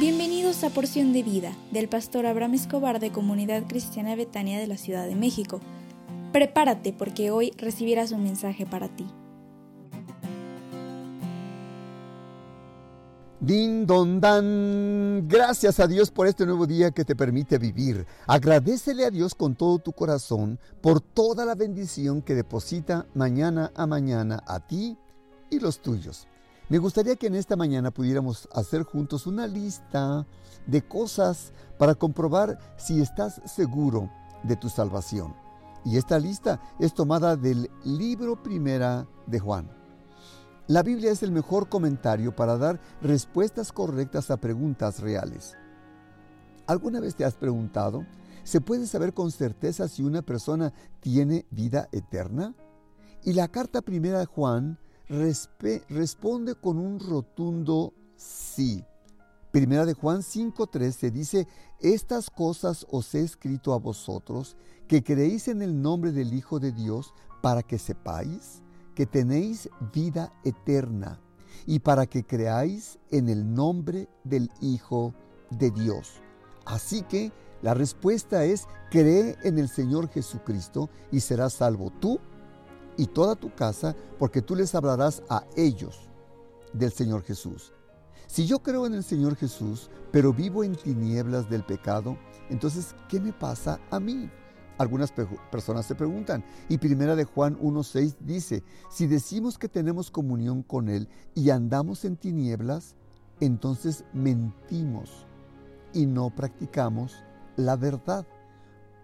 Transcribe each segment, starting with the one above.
Bienvenidos a Porción de Vida del pastor Abraham Escobar de Comunidad Cristiana Betania de la Ciudad de México. Prepárate porque hoy recibirás un mensaje para ti. Din don dan. Gracias a Dios por este nuevo día que te permite vivir. Agradecele a Dios con todo tu corazón por toda la bendición que deposita mañana a mañana a ti y los tuyos. Me gustaría que en esta mañana pudiéramos hacer juntos una lista de cosas para comprobar si estás seguro de tu salvación. Y esta lista es tomada del libro primera de Juan. La Biblia es el mejor comentario para dar respuestas correctas a preguntas reales. ¿Alguna vez te has preguntado, ¿se puede saber con certeza si una persona tiene vida eterna? Y la carta primera de Juan responde con un rotundo sí. Primera de Juan 5:13 dice, estas cosas os he escrito a vosotros, que creéis en el nombre del Hijo de Dios, para que sepáis que tenéis vida eterna y para que creáis en el nombre del Hijo de Dios. Así que la respuesta es, cree en el Señor Jesucristo y serás salvo tú y toda tu casa, porque tú les hablarás a ellos del Señor Jesús. Si yo creo en el Señor Jesús, pero vivo en tinieblas del pecado, entonces, ¿qué me pasa a mí? Algunas personas se preguntan. Y primera de Juan 1.6 dice, si decimos que tenemos comunión con Él y andamos en tinieblas, entonces mentimos y no practicamos la verdad.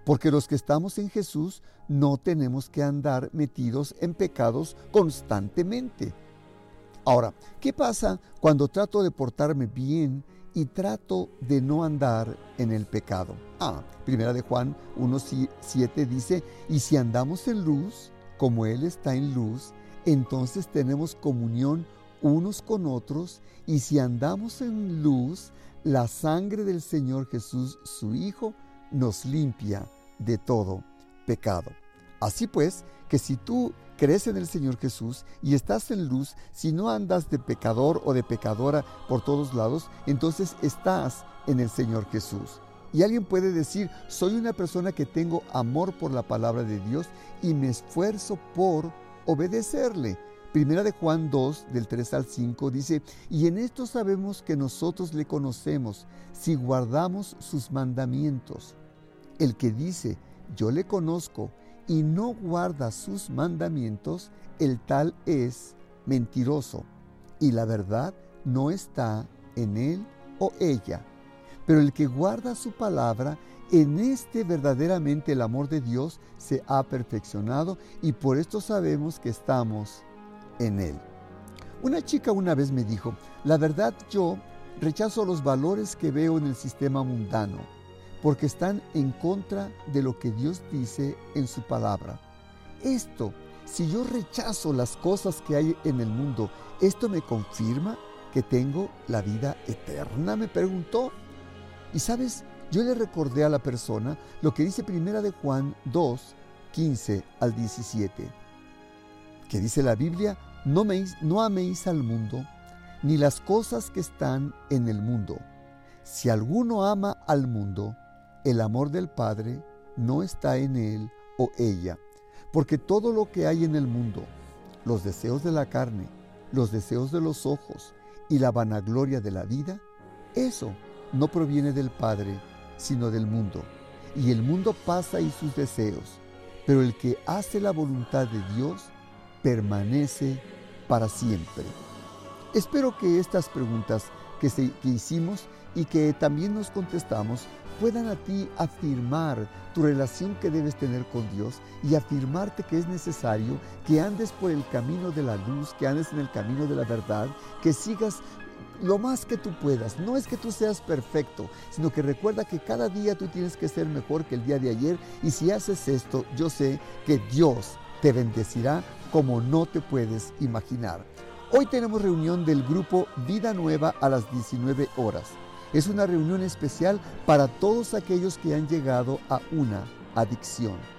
Porque los que estamos en Jesús no tenemos que andar metidos en pecados constantemente. Ahora, ¿qué pasa cuando trato de portarme bien y trato de no andar en el pecado. Ah, primera de Juan 1.7 dice, y si andamos en luz, como Él está en luz, entonces tenemos comunión unos con otros, y si andamos en luz, la sangre del Señor Jesús, su Hijo, nos limpia de todo pecado. Así pues, que si tú crees en el Señor Jesús y estás en luz, si no andas de pecador o de pecadora por todos lados, entonces estás en el Señor Jesús. Y alguien puede decir, soy una persona que tengo amor por la palabra de Dios y me esfuerzo por obedecerle. Primera de Juan 2, del 3 al 5, dice, y en esto sabemos que nosotros le conocemos si guardamos sus mandamientos. El que dice, yo le conozco y no guarda sus mandamientos, el tal es mentiroso, y la verdad no está en él o ella. Pero el que guarda su palabra, en este verdaderamente el amor de Dios se ha perfeccionado y por esto sabemos que estamos en él. Una chica una vez me dijo, la verdad yo rechazo los valores que veo en el sistema mundano porque están en contra de lo que Dios dice en su palabra. Esto, si yo rechazo las cosas que hay en el mundo, ¿esto me confirma que tengo la vida eterna? Me preguntó. Y sabes, yo le recordé a la persona lo que dice Primera de Juan 2, 15 al 17, que dice la Biblia, no, no améis al mundo, ni las cosas que están en el mundo. Si alguno ama al mundo, el amor del Padre no está en él o ella, porque todo lo que hay en el mundo, los deseos de la carne, los deseos de los ojos y la vanagloria de la vida, eso no proviene del Padre, sino del mundo. Y el mundo pasa y sus deseos, pero el que hace la voluntad de Dios permanece para siempre. Espero que estas preguntas que, que hicimos y que también nos contestamos puedan a ti afirmar tu relación que debes tener con Dios y afirmarte que es necesario que andes por el camino de la luz, que andes en el camino de la verdad, que sigas lo más que tú puedas. No es que tú seas perfecto, sino que recuerda que cada día tú tienes que ser mejor que el día de ayer y si haces esto, yo sé que Dios te bendecirá como no te puedes imaginar. Hoy tenemos reunión del grupo Vida Nueva a las 19 horas. Es una reunión especial para todos aquellos que han llegado a una adicción.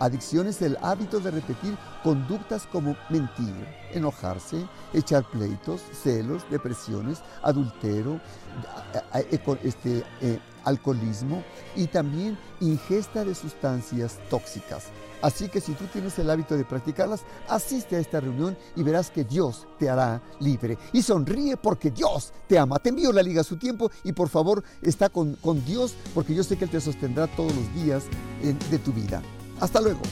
Adicción es el hábito de repetir conductas como mentir, enojarse, echar pleitos, celos, depresiones, adultero, este, eh, alcoholismo y también ingesta de sustancias tóxicas. Así que si tú tienes el hábito de practicarlas, asiste a esta reunión y verás que Dios te hará libre. Y sonríe porque Dios te ama. Te envío la liga a su tiempo y por favor está con, con Dios porque yo sé que Él te sostendrá todos los días de tu vida. Hasta luego.